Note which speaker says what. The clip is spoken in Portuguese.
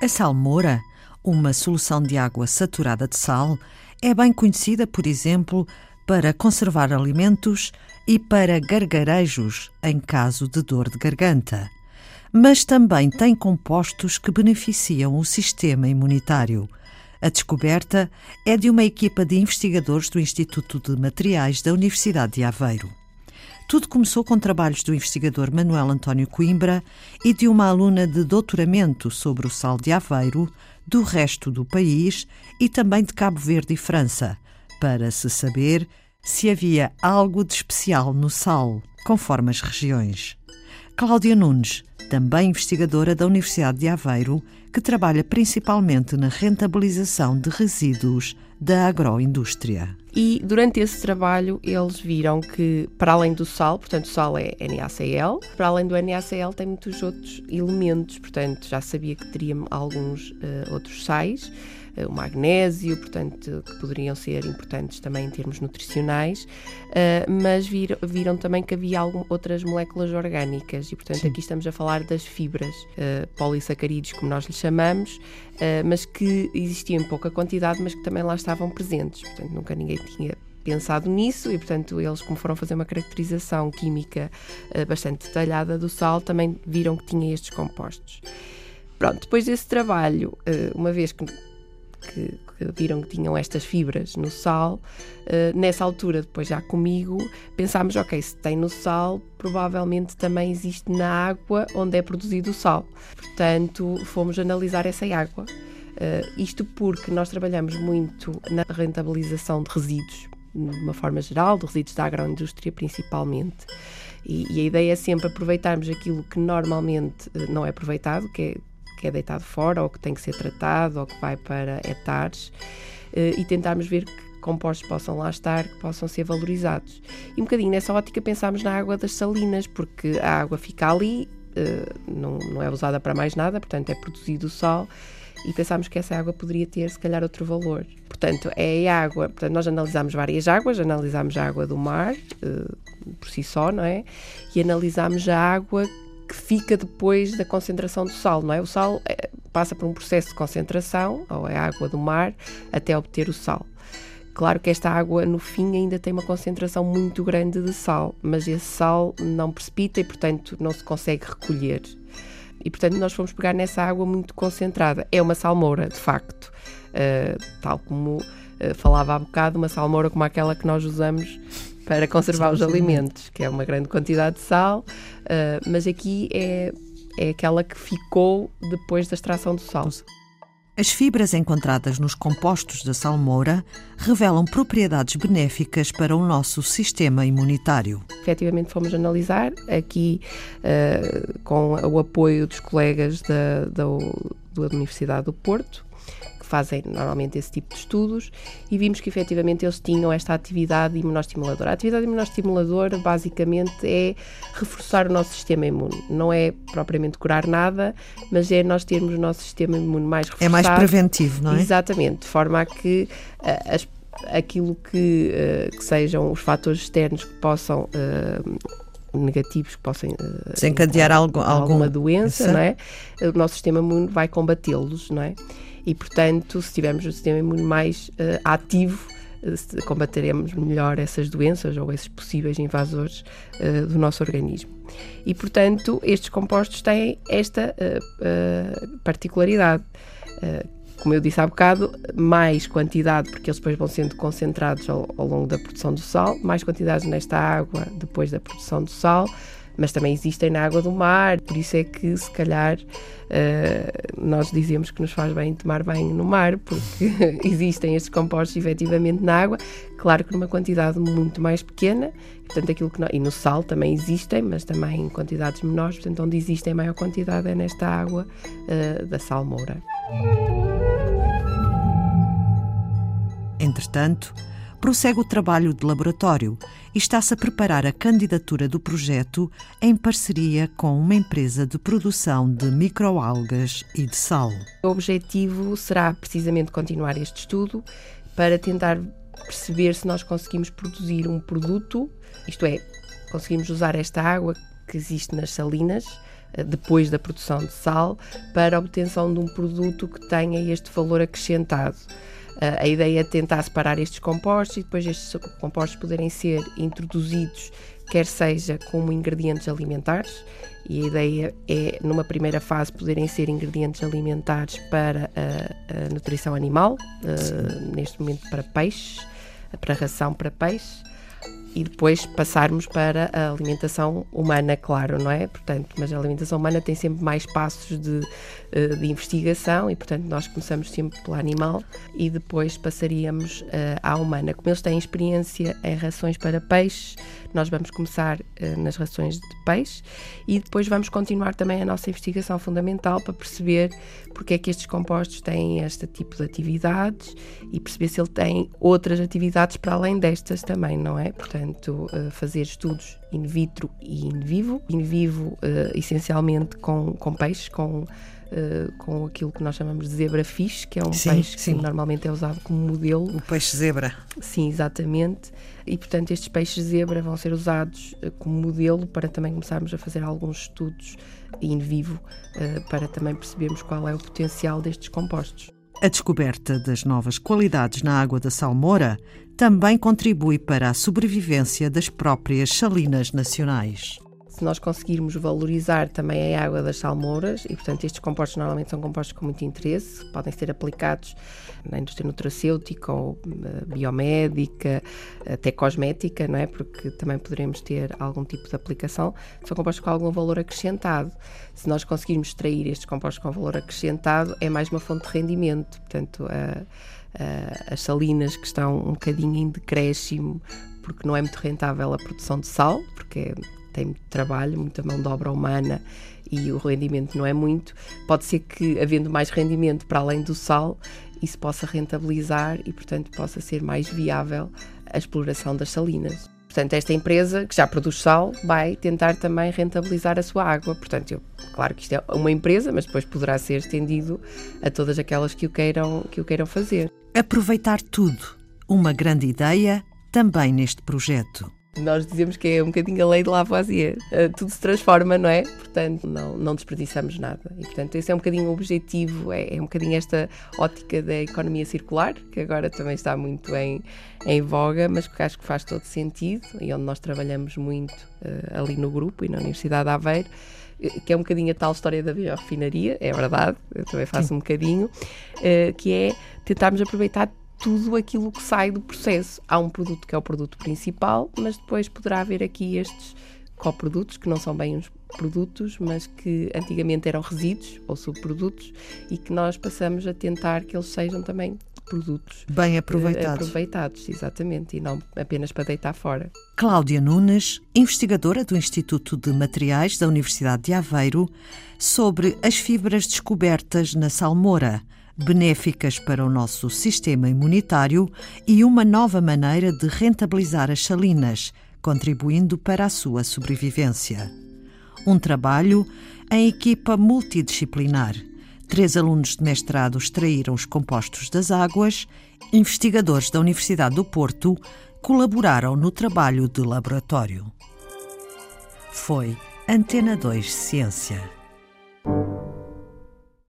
Speaker 1: A salmoura, uma solução de água saturada de sal, é bem conhecida, por exemplo, para conservar alimentos e para gargarejos em caso de dor de garganta. Mas também tem compostos que beneficiam o sistema imunitário. A descoberta é de uma equipa de investigadores do Instituto de Materiais da Universidade de Aveiro. Tudo começou com trabalhos do investigador Manuel António Coimbra e de uma aluna de doutoramento sobre o sal de Aveiro, do resto do país e também de Cabo Verde e França, para se saber se havia algo de especial no sal, conforme as regiões. Cláudia Nunes, também investigadora da Universidade de Aveiro, que trabalha principalmente na rentabilização de resíduos da agroindústria.
Speaker 2: E durante esse trabalho eles viram que, para além do sal, portanto o sal é NaCl, para além do NaCl tem muitos outros elementos, portanto já sabia que teria alguns uh, outros sais, o magnésio, portanto, que poderiam ser importantes também em termos nutricionais, uh, mas vir, viram também que havia algum, outras moléculas orgânicas e, portanto, Sim. aqui estamos a falar das fibras, uh, polissacarídeos, como nós lhe chamamos, mas que existiam em pouca quantidade, mas que também lá estavam presentes. Portanto, nunca ninguém tinha pensado nisso e, portanto, eles, como foram fazer uma caracterização química uh, bastante detalhada do sal, também viram que tinha estes compostos. Pronto, depois desse trabalho, uh, uma vez que que, que, viram que tinham estas fibras no sal, uh, nessa altura, depois já comigo, pensámos: ok, se tem no sal, provavelmente também existe na água onde é produzido o sal. Portanto, fomos analisar essa água. Uh, isto porque nós trabalhamos muito na rentabilização de resíduos, de uma forma geral, de resíduos da agroindústria principalmente. E, e, a ideia é sempre aproveitarmos aquilo que normalmente uh, não é aproveitado, que é que é deitado fora ou que tem que ser tratado ou que vai para hectares eh, e tentarmos ver que compostos possam lá estar, que possam ser valorizados. E um bocadinho nessa ótica pensámos na água das salinas, porque a água fica ali, eh, não, não é usada para mais nada, portanto é produzido o sal e pensámos que essa água poderia ter, se calhar, outro valor. Portanto, é a água. Portanto, nós analisámos várias águas, analisámos a água do mar, uh, por si só, não é? E analisámos a água fica depois da concentração do sal, não é? O sal é, passa por um processo de concentração, ou é a água do mar, até obter o sal. Claro que esta água, no fim, ainda tem uma concentração muito grande de sal, mas esse sal não precipita e, portanto, não se consegue recolher. E, portanto, nós fomos pegar nessa água muito concentrada. É uma salmoura, de facto, uh, tal como uh, falava há bocado, uma salmoura como aquela que nós usamos para conservar os alimentos, que é uma grande quantidade de sal, uh, mas aqui é, é aquela que ficou depois da extração do sal.
Speaker 1: As fibras encontradas nos compostos da salmoura revelam propriedades benéficas para o nosso sistema imunitário.
Speaker 2: Efetivamente fomos analisar, aqui uh, com o apoio dos colegas da, da, da Universidade do Porto, fazem normalmente esse tipo de estudos e vimos que efetivamente eles tinham esta atividade imunoestimuladora. A atividade imunoestimuladora basicamente é reforçar o nosso sistema imune. Não é propriamente curar nada, mas é nós termos o nosso sistema imune mais reforçado.
Speaker 1: É mais preventivo, não é?
Speaker 2: Exatamente, de forma a que uh, as, aquilo que, uh, que, sejam os fatores externos que possam. Uh, negativos que possam
Speaker 1: desencadear algum,
Speaker 2: alguma doença, não é? O nosso sistema imune vai combatê-los, não é? E, portanto, se tivermos o sistema imune mais uh, ativo, uh, combateremos melhor essas doenças ou esses possíveis invasores uh, do nosso organismo. E, portanto, estes compostos têm esta particularidade. como eu disse há bocado, mais quantidade, porque eles depois vão sendo concentrados ao, ao longo da produção do sal, mais quantidade nesta água depois da produção do sal, mas também existem na água do mar, por isso é que se calhar uh, nós dizemos que nos faz bem tomar banho no mar, porque existem estes compostos efetivamente na água, claro que numa quantidade muito mais pequena, portanto aquilo que nós, e no sal também existem, mas também em quantidades menores, portanto onde existem maior quantidade é nesta água uh, da salmoura.
Speaker 1: Entretanto, prossegue o trabalho de laboratório e está-se a preparar a candidatura do projeto em parceria com uma empresa de produção de microalgas e de sal.
Speaker 2: O objetivo será precisamente continuar este estudo para tentar perceber se nós conseguimos produzir um produto, isto é, conseguimos usar esta água que existe nas salinas depois da produção de sal para a obtenção de um produto que tenha este valor acrescentado. A ideia é tentar separar estes compostos e depois estes compostos poderem ser introduzidos, quer seja como ingredientes alimentares, e a ideia é, numa primeira fase, poderem ser ingredientes alimentares para a, a nutrição animal, uh, neste momento para peixes, para ração para peixes, e depois passarmos para a alimentação humana, claro, não é? Portanto, mas a alimentação humana tem sempre mais passos de, eh, de investigação e, portanto, nós começamos sempre pelo animal e depois passaríamos uh, à humana. Como eles têm experiência em rações para peixes, nós vamos começar uh, nas rações de peixe e depois vamos continuar também a nossa investigação fundamental para perceber porque é que estes compostos têm este tipo de atividades e perceber se ele tem outras atividades para além destas também, não é? Portanto, uh, fazer estudos in vitro e in vivo. In vivo, uh, essencialmente com, com peixes, com Uh, com aquilo que nós chamamos de zebra fish, que é um sim, peixe sim. que normalmente é usado como modelo.
Speaker 1: O peixe zebra.
Speaker 2: Sim, exatamente. E portanto estes peixes zebra vão ser usados como modelo para também começarmos a fazer alguns estudos in vivo para também percebermos qual é o potencial destes compostos.
Speaker 1: A descoberta das novas qualidades na água da salmoura também contribui para a sobrevivência das próprias salinas nacionais
Speaker 2: se nós conseguirmos valorizar também a água das salmouras, e portanto estes compostos normalmente são compostos com muito interesse, podem ser aplicados na indústria nutracêutica ou uh, biomédica, até cosmética, não é? Porque também poderemos ter algum tipo de aplicação, são compostos com algum valor acrescentado. Se nós conseguirmos extrair estes compostos com valor acrescentado, é mais uma fonte de rendimento, portanto, as salinas que estão um bocadinho em decréscimo porque não é muito rentável a produção de sal, porque tem muito trabalho, muita mão de obra humana e o rendimento não é muito. Pode ser que, havendo mais rendimento para além do sal, isso possa rentabilizar e, portanto, possa ser mais viável a exploração das salinas. Portanto, esta empresa que já produz sal vai tentar também rentabilizar a sua água. Portanto, eu, claro que isto é uma empresa, mas depois poderá ser estendido a todas aquelas que o queiram, que o queiram fazer.
Speaker 1: Aproveitar tudo. Uma grande ideia também neste projeto.
Speaker 2: Nós dizemos que é um bocadinho a lei de Lavoisier. Uh, tudo se transforma, não é? Portanto, não, não desperdiçamos nada. E, portanto, esse é um bocadinho o objetivo, é, é um bocadinho esta ótica da economia circular, que agora também está muito em, em voga, mas que acho que faz todo sentido e onde nós trabalhamos muito uh, ali no grupo e na Universidade de Aveiro eh, que é um bocadinho a tal história da biorefinaria, é verdade, eu também faço Sim. um bocadinho, que é tentarmos aproveitar tudo aquilo que sai do processo. Há um produto que é o produto principal, mas depois poderá haver aqui estes coprodutos, que não são bem uns produtos, mas que antigamente eram resíduos ou subprodutos e que nós passamos a tentar que eles sejam também produtos
Speaker 1: bem aproveitados.
Speaker 2: aproveitados, exatamente, e não apenas para deitar fora.
Speaker 1: Cláudia Nunes, investigadora do Instituto de Materiais da Universidade de Aveiro, sobre as fibras descobertas na salmoura benéficas para o nosso sistema imunitário e uma nova maneira de rentabilizar as salinas, contribuindo para a sua sobrevivência. Um trabalho em equipa multidisciplinar. Três alunos de mestrado extraíram os compostos das águas, investigadores da Universidade do Porto colaboraram no trabalho de laboratório. Foi Antena 2 Ciência.